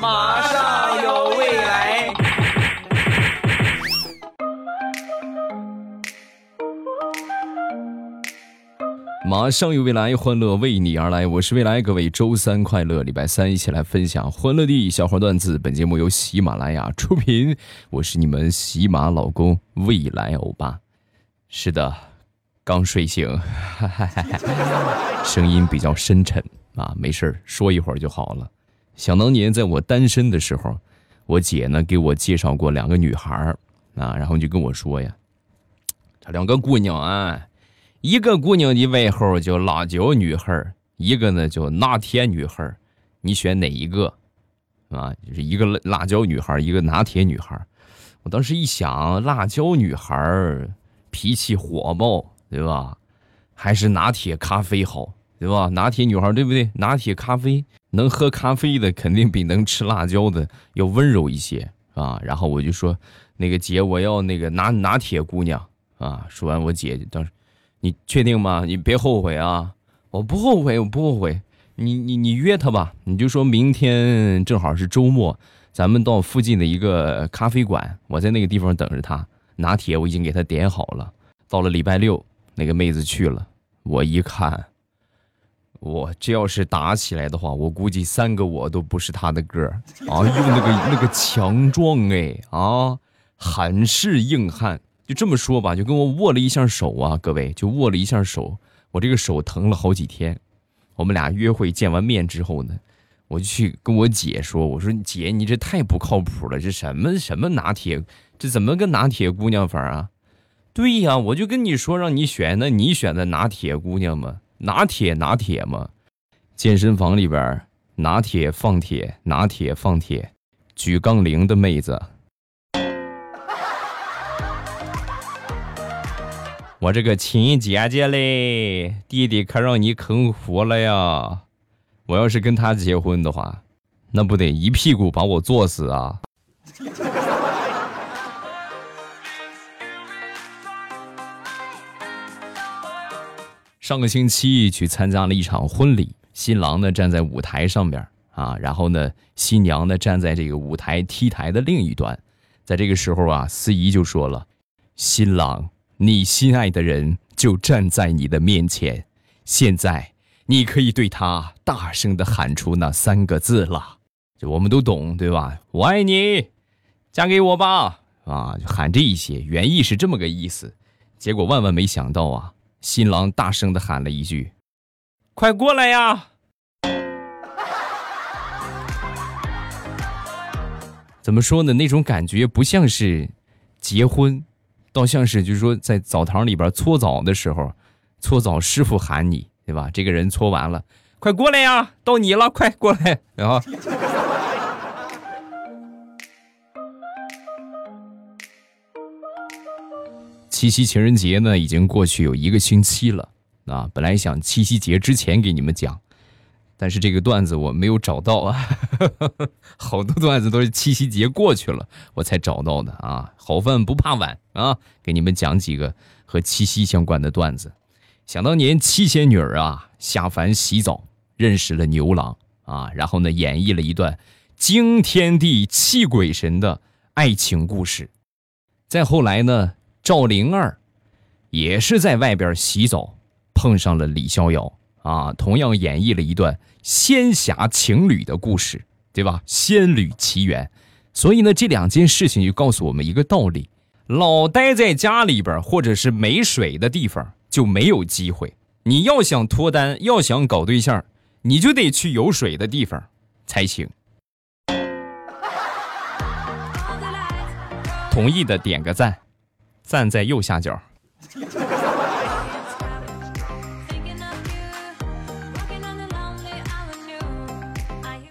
马上有未来。马上有未来，欢乐为你而来。我是未来，各位周三快乐，礼拜三一起来分享欢乐地小花段子。本节目由喜马拉雅出品，我是你们喜马老公未来欧巴。是的，刚睡醒，哈哈哈声音比较深沉啊，没事说一会儿就好了。想当年在我单身的时候，我姐呢给我介绍过两个女孩儿啊，然后就跟我说呀，这两个姑娘啊。一个姑娘的外号叫辣椒女孩儿一个呢叫拿铁女孩儿你选哪一个？啊，就是一个辣椒女孩一个拿铁女孩我当时一想，辣椒女孩脾气火爆，对吧？还是拿铁咖啡好，对吧？拿铁女孩对不对？拿铁咖啡能喝咖啡的，肯定比能吃辣椒的要温柔一些啊。然后我就说，那个姐，我要那个拿拿铁姑娘啊。说完，我姐当时。你确定吗？你别后悔啊！我不后悔，我不后悔。你你你约她吧，你就说明天正好是周末，咱们到附近的一个咖啡馆，我在那个地方等着她。拿铁我已经给她点好了。到了礼拜六，那个妹子去了，我一看，我这要是打起来的话，我估计三个我都不是他的个儿啊！用那个那个强壮哎啊，很是硬汉。就这么说吧，就跟我握了一下手啊，各位就握了一下手，我这个手疼了好几天。我们俩约会见完面之后呢，我就去跟我姐说：“我说姐，你这太不靠谱了，这什么什么拿铁，这怎么个拿铁姑娘法啊？”对呀，我就跟你说让你选，那你选的拿铁姑娘吗？拿铁拿铁吗？健身房里边拿铁放铁，拿铁放铁，举杠铃的妹子。我这个亲姐姐嘞，弟弟可让你坑活了呀！我要是跟他结婚的话，那不得一屁股把我坐死啊！上个星期去参加了一场婚礼，新郎呢站在舞台上边啊，然后呢新娘呢站在这个舞台 T 台的另一端，在这个时候啊，司仪就说了：“新郎。”你心爱的人就站在你的面前，现在你可以对他大声的喊出那三个字了，就我们都懂，对吧？我爱你，嫁给我吧！啊，就喊这一些，原意是这么个意思。结果万万没想到啊，新郎大声的喊了一句：“快过来呀！”怎么说呢？那种感觉不像是结婚。倒像是，就是说，在澡堂里边搓澡的时候，搓澡师傅喊你，对吧？这个人搓完了，快过来呀，到你了，快过来！然后，七夕情人节呢，已经过去有一个星期了啊。本来想七夕节之前给你们讲。但是这个段子我没有找到啊，好多段子都是七夕节过去了我才找到的啊。好饭不怕晚啊，给你们讲几个和七夕相关的段子。想当年七仙女啊下凡洗澡，认识了牛郎啊，然后呢演绎了一段惊天地泣鬼神的爱情故事。再后来呢，赵灵儿也是在外边洗澡，碰上了李逍遥。啊，同样演绎了一段仙侠情侣的故事，对吧？仙侣奇缘。所以呢，这两件事情就告诉我们一个道理：老待在家里边或者是没水的地方就没有机会。你要想脱单，要想搞对象，你就得去有水的地方才行。同意的点个赞，赞在右下角。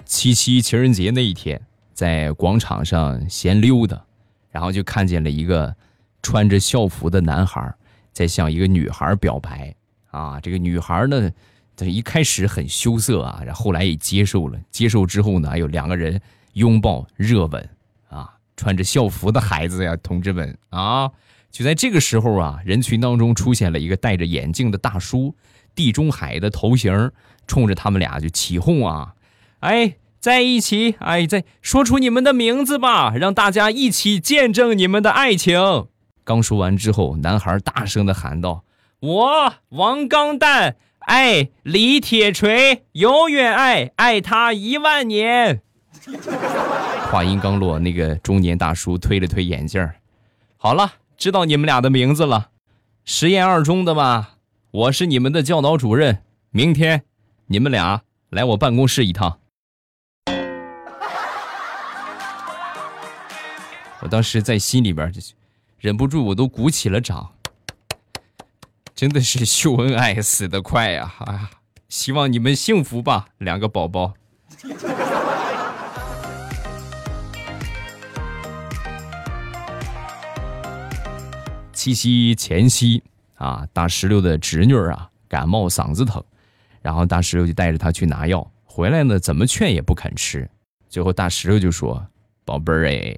七夕情人节那一天，在广场上闲溜达，然后就看见了一个穿着校服的男孩在向一个女孩表白。啊，这个女孩呢，这一开始很羞涩啊，然后后来也接受了。接受之后呢，有两个人拥抱热吻。啊，穿着校服的孩子呀，同志们啊！就在这个时候啊，人群当中出现了一个戴着眼镜的大叔，地中海的头型，冲着他们俩就起哄啊，哎！在一起，哎，在说出你们的名字吧，让大家一起见证你们的爱情。刚说完之后，男孩大声的喊道：“我王钢蛋爱李铁锤，永远爱，爱他一万年。”话音刚落，那个中年大叔推了推眼镜好了，知道你们俩的名字了，实验二中的吧？我是你们的教导主任，明天你们俩来我办公室一趟。我当时在心里边就忍不住，我都鼓起了掌。真的是秀恩爱死得快呀！啊，希望你们幸福吧，两个宝宝。七夕前夕啊，大石榴的侄女啊感冒嗓子疼，然后大石榴就带着她去拿药，回来呢怎么劝也不肯吃，最后大石榴就说：“宝贝儿哎。”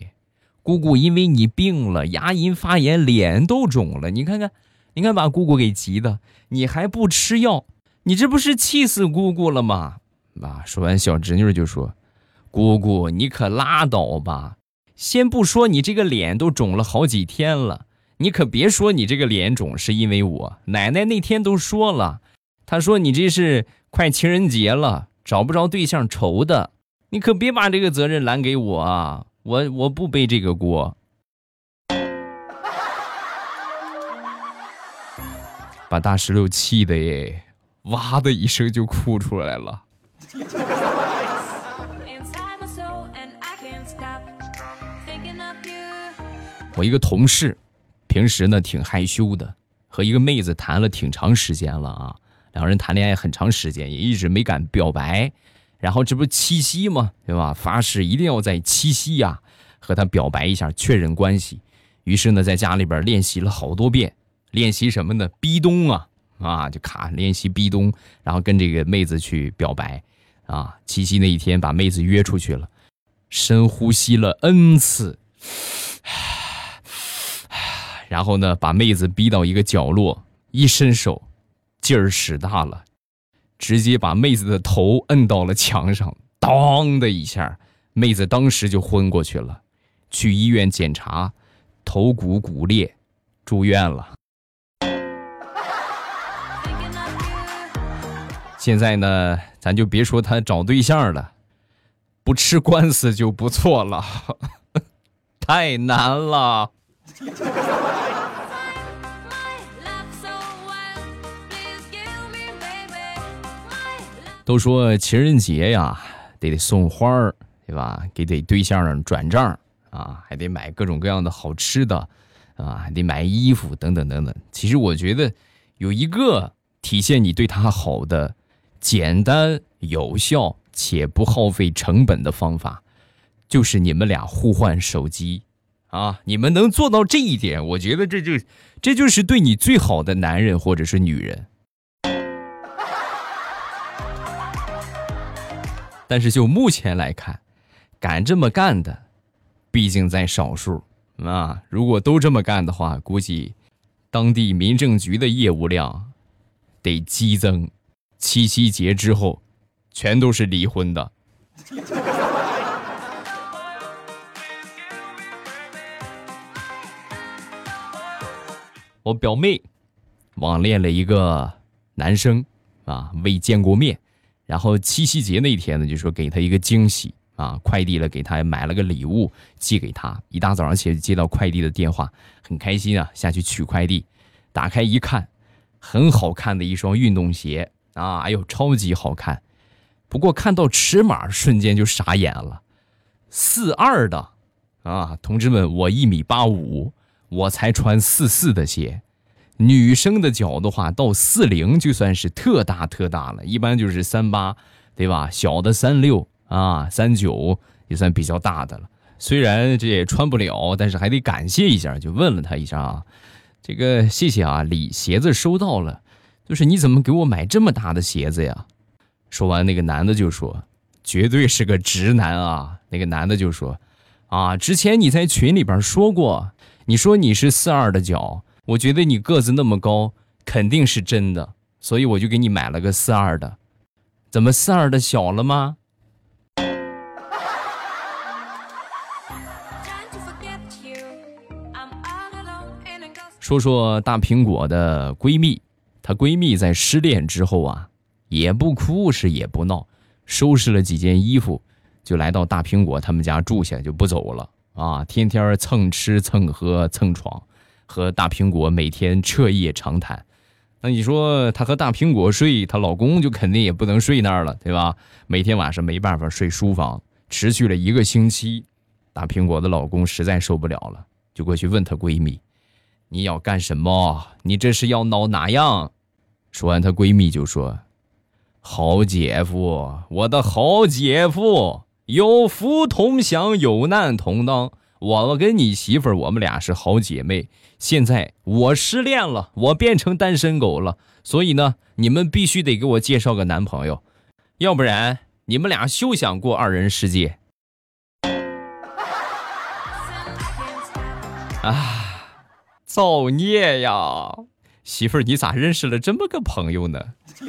姑姑因为你病了，牙龈发炎，脸都肿了。你看看，你看把姑姑给急的，你还不吃药，你这不是气死姑姑了吗？啊！说完，小侄女就说：“姑姑，你可拉倒吧！先不说你这个脸都肿了好几天了，你可别说你这个脸肿是因为我。奶奶那天都说了，她说你这是快情人节了，找不着对象愁的。你可别把这个责任揽给我啊！”我我不背这个锅，把大石榴气的耶，哇的一声就哭出来了。我一个同事，平时呢挺害羞的，和一个妹子谈了挺长时间了啊，两人谈恋爱很长时间，也一直没敢表白。然后这不七夕吗？对吧？发誓一定要在七夕呀和她表白一下，确认关系。于是呢，在家里边练习了好多遍，练习什么呢？逼咚啊啊，就卡练习逼咚，然后跟这个妹子去表白啊。七夕那一天，把妹子约出去了，深呼吸了 n 次，然后呢，把妹子逼到一个角落，一伸手，劲儿使大了。直接把妹子的头摁到了墙上，当的一下，妹子当时就昏过去了。去医院检查，头骨骨裂，住院了。现在呢，咱就别说他找对象了，不吃官司就不错了，太难了。都说情人节呀，得送花儿，对吧？给得对象转账啊，还得买各种各样的好吃的，啊，还得买衣服等等等等。其实我觉得有一个体现你对他好的、简单有效且不耗费成本的方法，就是你们俩互换手机啊！你们能做到这一点，我觉得这就这就是对你最好的男人或者是女人。但是就目前来看，敢这么干的，毕竟在少数啊。如果都这么干的话，估计当地民政局的业务量得激增。七夕节之后，全都是离婚的。我表妹网恋了一个男生啊，未见过面。然后七夕节那天呢，就说给他一个惊喜啊，快递了给他买了个礼物寄给他。一大早上起来接到快递的电话，很开心啊，下去取快递，打开一看，很好看的一双运动鞋啊，哎呦超级好看。不过看到尺码瞬间就傻眼了，四二的啊，同志们，我一米八五，我才穿四四的鞋。女生的脚的话，到四零就算是特大特大了，一般就是三八，对吧？小的三六啊，三九也算比较大的了。虽然这也穿不了，但是还得感谢一下，就问了他一下啊，这个谢谢啊，礼鞋子收到了，就是你怎么给我买这么大的鞋子呀？说完，那个男的就说，绝对是个直男啊。那个男的就说，啊，之前你在群里边说过，你说你是四二的脚。我觉得你个子那么高肯定是真的所以我就给你买了个四二的。怎么四二的小了吗？说说大苹果的闺蜜她闺蜜在失恋之后啊也不哭是也不闹收拾了几件衣服就来到大苹果他们家住下就不走了。啊天天蹭吃蹭喝蹭床和大苹果每天彻夜长谈。那你说她和大苹果睡，她老公就肯定也不能睡那儿了，对吧？每天晚上没办法睡书房，持续了一个星期，大苹果的老公实在受不了了，就过去问她闺蜜。你要干什么？你这是要闹哪样？说完，她闺蜜就说：“好姐夫，我的好姐夫，有福同享，有难同当。我跟你媳妇儿，我们俩是好姐妹。现在我失恋了，我变成单身狗了，所以呢，你们必须得给我介绍个男朋友，要不然你们俩休想过二人世界。”啊！造孽呀！媳妇儿，你咋认识了这么个朋友呢？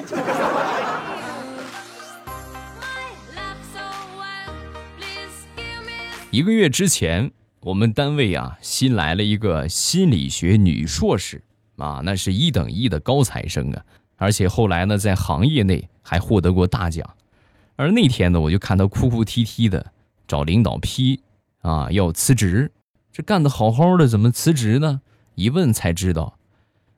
一个月之前，我们单位啊新来了一个心理学女硕士啊，那是一等一的高材生啊，而且后来呢，在行业内还获得过大奖。而那天呢，我就看她哭哭啼啼的找领导批啊要辞职，这干的好好的，怎么辞职呢？一问才知道，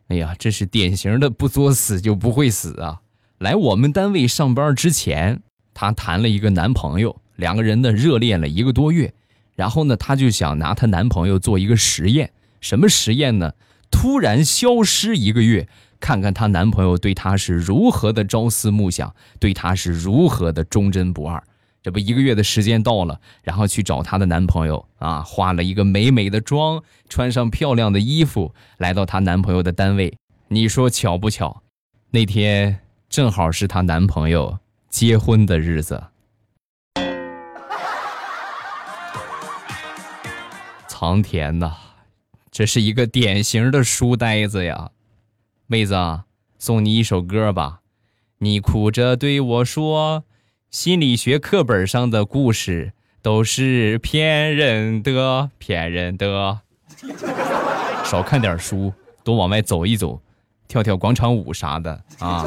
哎呀，这是典型的不作死就不会死啊！来我们单位上班之前，她谈了一个男朋友，两个人呢热恋了一个多月，然后呢，她就想拿她男朋友做一个实验，什么实验呢？突然消失一个月，看看她男朋友对她是如何的朝思暮想，对她是如何的忠贞不二。这不一个月的时间到了，然后去找她的男朋友啊，化了一个美美的妆，穿上漂亮的衣服，来到她男朋友的单位。你说巧不巧？那天正好是她男朋友结婚的日子。苍天呐，这是一个典型的书呆子呀！妹子，送你一首歌吧，你哭着对我说。心理学课本上的故事都是骗人的，骗人的。少看点书，多往外走一走，跳跳广场舞啥的啊。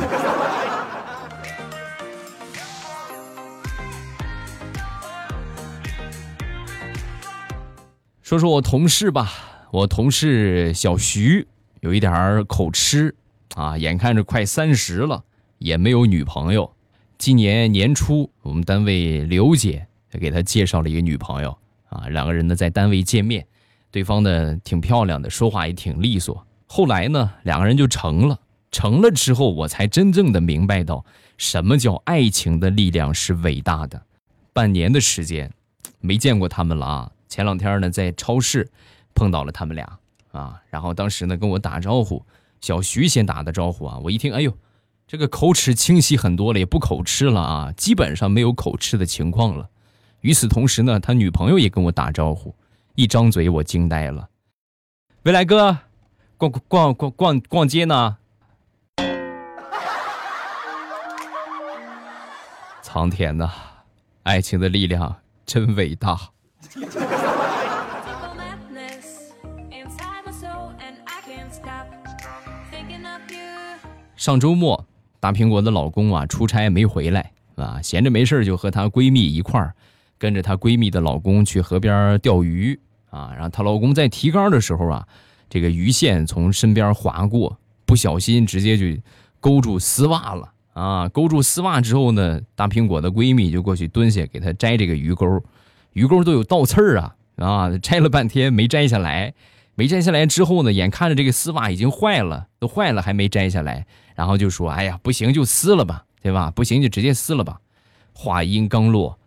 说说我同事吧，我同事小徐有一点口吃啊，眼看着快三十了，也没有女朋友。今年年初，我们单位刘姐给他介绍了一个女朋友啊，两个人呢在单位见面，对方呢挺漂亮的，说话也挺利索。后来呢，两个人就成了。成了之后，我才真正的明白到什么叫爱情的力量是伟大的。半年的时间，没见过他们了啊。前两天呢，在超市碰到了他们俩啊，然后当时呢跟我打招呼，小徐先打的招呼啊，我一听，哎呦。这个口齿清晰很多了，也不口吃了啊，基本上没有口吃的情况了。与此同时呢，他女朋友也跟我打招呼，一张嘴我惊呆了。未来哥，逛逛逛逛逛街呢？苍天呐，爱情的力量真伟大。上周末。大苹果的老公啊，出差没回来啊，闲着没事就和她闺蜜一块儿，跟着她闺蜜的老公去河边钓鱼啊。然后她老公在提竿的时候啊，这个鱼线从身边划过，不小心直接就勾住丝袜了啊！勾住丝袜之后呢，大苹果的闺蜜就过去蹲下给她摘这个鱼钩，鱼钩都有倒刺儿啊啊！摘了半天没摘下来，没摘下来之后呢，眼看着这个丝袜已经坏了，都坏了还没摘下来。然后就说：“哎呀，不行就撕了吧，对吧？不行就直接撕了吧。”话音刚落，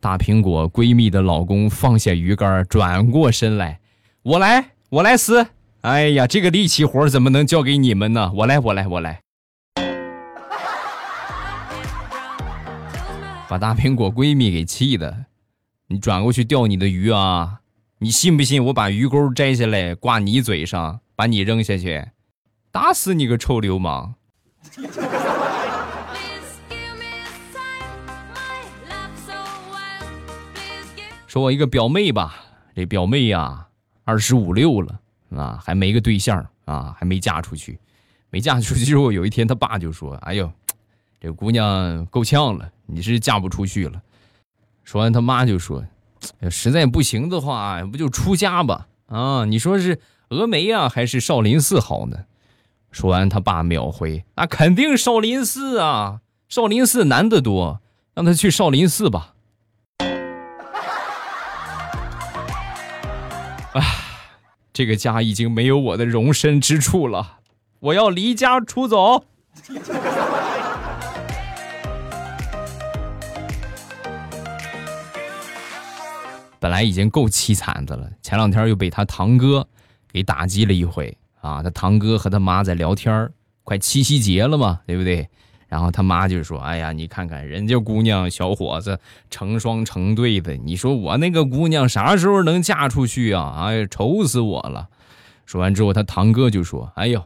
大苹果闺蜜的老公放下鱼竿，转过身来：“我来，我来撕。”哎呀，这个力气活怎么能交给你们呢？我来，我来，我来。把大苹果闺蜜给气的，你转过去钓你的鱼啊！你信不信我把鱼钩摘下来挂你嘴上，把你扔下去？打死你个臭流氓！说我一个表妹吧，这表妹呀，二十五六了啊，还没个对象啊，还没嫁出去。没嫁出去之后，有一天他爸就说：“哎呦，这姑娘够呛了，你是嫁不出去了。”说完，他妈就说：“实在不行的话，不就出家吧？啊，你说是峨眉啊，还是少林寺好呢？”说完，他爸秒回：“那肯定少林寺啊，少林寺男的多，让他去少林寺吧。”啊，这个家已经没有我的容身之处了。我要离家出走。本来已经够凄惨的了，前两天又被他堂哥给打击了一回啊！他堂哥和他妈在聊天快七夕节了嘛，对不对？然后他妈就说：“哎呀，你看看人家姑娘小伙子成双成对的，你说我那个姑娘啥时候能嫁出去啊？哎呀，愁死我了！”说完之后，他堂哥就说：“哎呦。”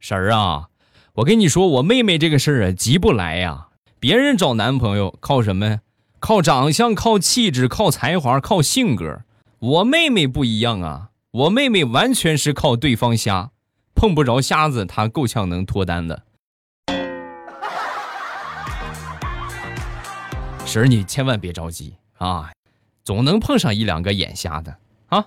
婶儿啊，我跟你说，我妹妹这个事儿啊，急不来呀。别人找男朋友靠什么呀？靠长相、靠气质、靠才华、靠性格。我妹妹不一样啊，我妹妹完全是靠对方瞎，碰不着瞎子，她够呛能脱单的。婶儿，你千万别着急啊，总能碰上一两个眼瞎的啊。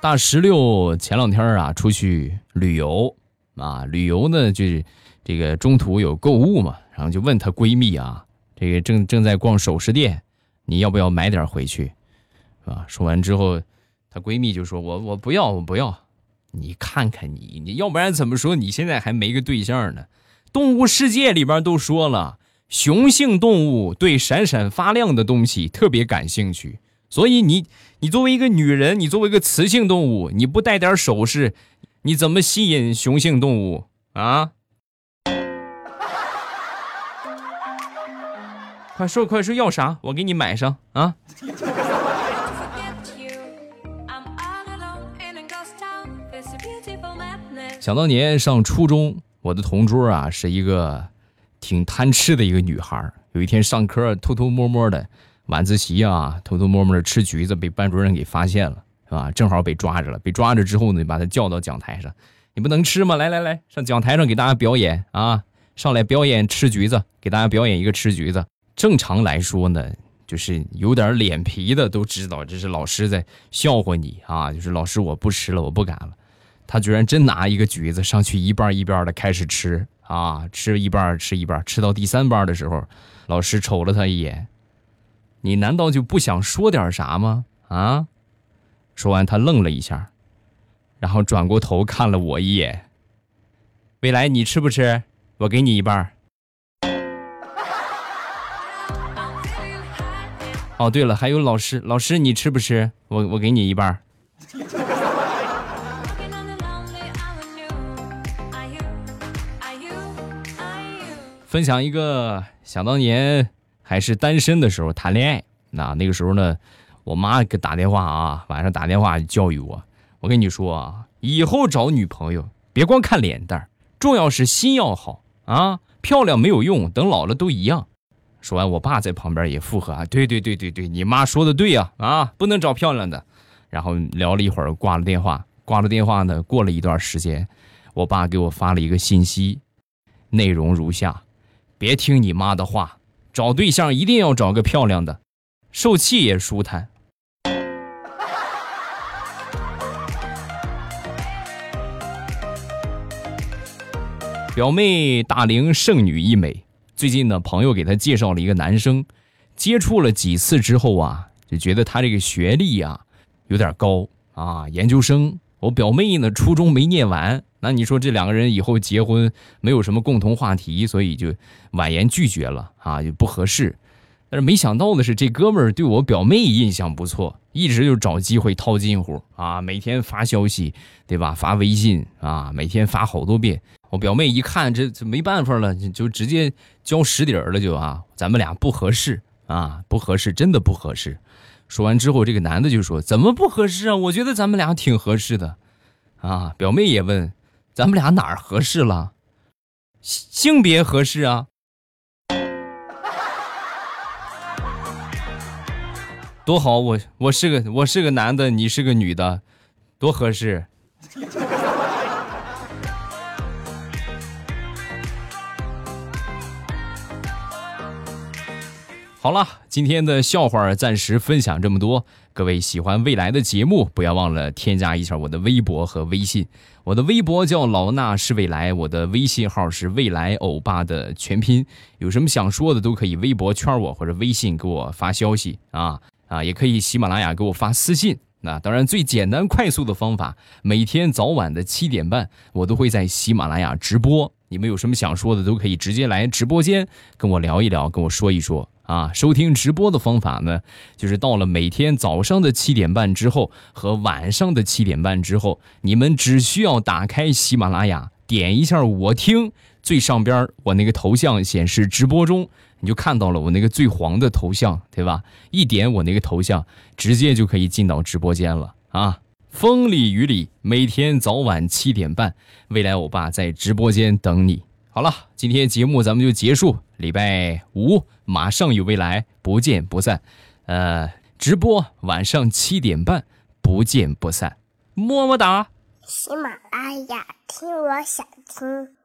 大石榴前两天啊出去旅游啊，旅游呢就是这个中途有购物嘛，然后就问她闺蜜啊，这个正正在逛首饰店，你要不要买点回去？啊，说完之后，她闺蜜就说：“我我不要，我不要。你看看你，你要不然怎么说你现在还没个对象呢？动物世界里边都说了，雄性动物对闪闪发亮的东西特别感兴趣。”所以你，你作为一个女人，你作为一个雌性动物，你不带点首饰，你怎么吸引雄性动物啊？快说快说，要啥？我给你买上啊！想当年上初中，我的同桌啊是一个挺贪吃的一个女孩。有一天上课，偷偷摸摸的。晚自习啊，偷偷摸摸的吃橘子，被班主任给发现了，是吧？正好被抓着了。被抓着之后呢，把他叫到讲台上，你不能吃吗？来来来，上讲台上给大家表演啊！上来表演吃橘子，给大家表演一个吃橘子。正常来说呢，就是有点脸皮的都知道这是老师在笑话你啊，就是老师我不吃了，我不敢了。他居然真拿一个橘子上去一半一半的开始吃啊，吃一半吃一半，吃到第三半的时候，老师瞅了他一眼。你难道就不想说点啥吗？啊！说完，他愣了一下，然后转过头看了我一眼。未来，你吃不吃？我给你一半。哦，对了，还有老师，老师你吃不吃？我我给你一半。分享一个，想当年。还是单身的时候谈恋爱，那那个时候呢，我妈给打电话啊，晚上打电话教育我。我跟你说啊，以后找女朋友别光看脸蛋重要是心要好啊，漂亮没有用，等老了都一样。说完，我爸在旁边也附和啊，对对对对对，你妈说的对呀，啊，不能找漂亮的。然后聊了一会儿，挂了电话，挂了电话呢，过了一段时间，我爸给我发了一个信息，内容如下：别听你妈的话。找对象一定要找个漂亮的，受气也舒坦。表妹大龄剩女一枚，最近呢，朋友给她介绍了一个男生，接触了几次之后啊，就觉得他这个学历呀有点高啊，研究生。我表妹呢，初中没念完。那你说这两个人以后结婚没有什么共同话题，所以就婉言拒绝了啊，就不合适。但是没想到的是，这哥们儿对我表妹印象不错，一直就找机会套近乎啊，每天发消息，对吧？发微信啊，每天发好多遍。我表妹一看这这没办法了，就直接交实底儿了，就啊，咱们俩不合适啊，不合适，真的不合适。说完之后，这个男的就说：“怎么不合适啊？我觉得咱们俩挺合适的。”啊，表妹也问。咱们俩哪儿合适了？性别合适啊！多好！我我是个我是个男的，你是个女的，多合适。好了，今天的笑话暂时分享这么多。各位喜欢未来的节目，不要忘了添加一下我的微博和微信。我的微博叫老衲是未来，我的微信号是未来欧巴的全拼。有什么想说的，都可以微博圈我或者微信给我发消息啊啊，也可以喜马拉雅给我发私信。那当然，最简单快速的方法，每天早晚的七点半，我都会在喜马拉雅直播。你们有什么想说的，都可以直接来直播间跟我聊一聊，跟我说一说。啊，收听直播的方法呢，就是到了每天早上的七点半之后和晚上的七点半之后，你们只需要打开喜马拉雅，点一下我听，最上边我那个头像显示直播中，你就看到了我那个最黄的头像，对吧？一点我那个头像，直接就可以进到直播间了啊！风里雨里，每天早晚七点半，未来欧巴在直播间等你。好了，今天节目咱们就结束。礼拜五马上有未来，不见不散。呃，直播晚上七点半，不见不散。么么哒。喜马拉雅，听我想听。